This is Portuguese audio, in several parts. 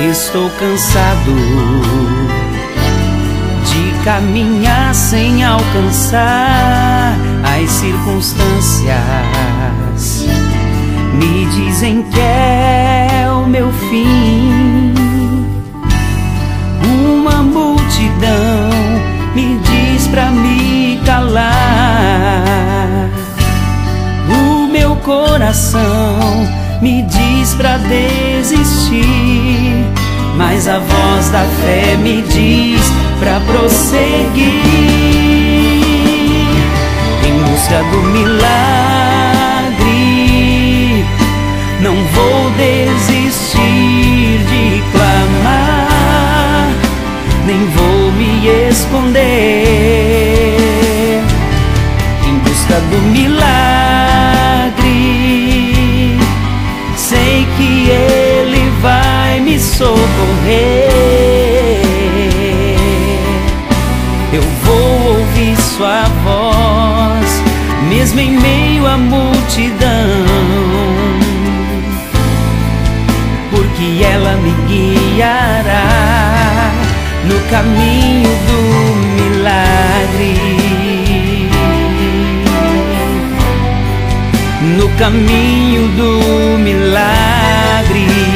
Estou cansado de caminhar sem alcançar as circunstâncias. Me dizem que é o meu fim. Uma multidão me diz pra me calar. O meu coração me diz pra desistir, mas a voz da fé me diz pra prosseguir em busca do milagre. Não vou desistir de clamar, nem vou me esconder socorrer. Eu vou ouvir Sua voz, mesmo em meio à multidão, porque ela me guiará no caminho do milagre. no caminho do milagre.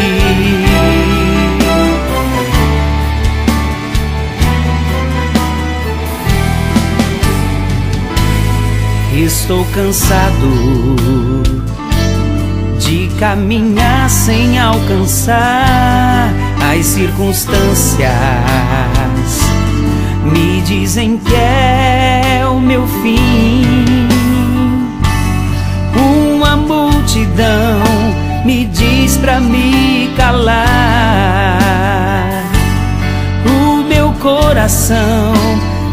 Estou cansado de caminhar sem alcançar as circunstâncias. Me dizem que é o meu fim multidão me diz pra me calar. O meu coração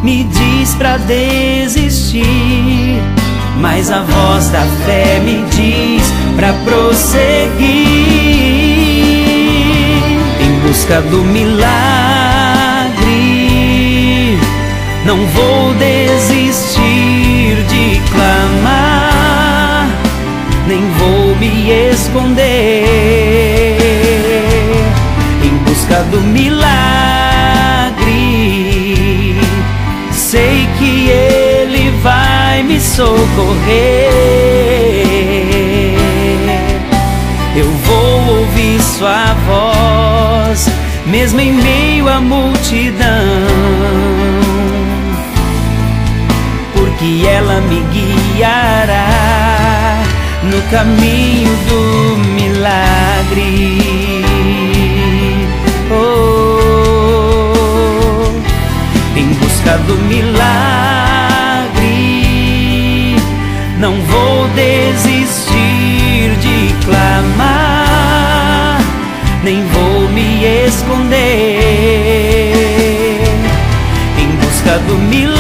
me diz pra desistir, mas a voz da fé me diz pra prosseguir em busca do milagre. Não vou desistir de clamar nem vou me esconder em busca do milagre. Que Ele vai me socorrer. Eu vou ouvir Sua voz, mesmo em meio à multidão, porque ela me guiará no caminho do milagre. Oh, busca do milagre, não vou desistir de clamar, nem vou me esconder. Em busca do milagre,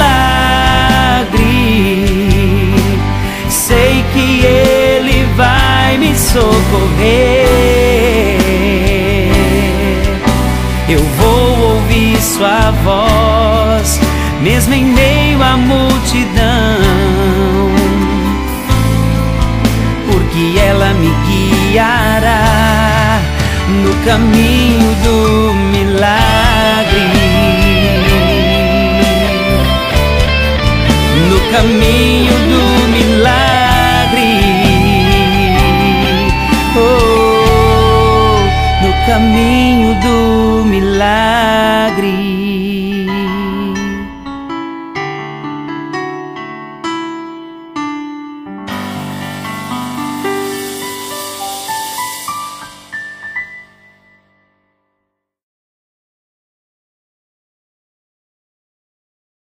sei que ele vai me socorrer. Mesmo em meio à multidão, porque ela me guiará no caminho do milagre. No caminho do caminho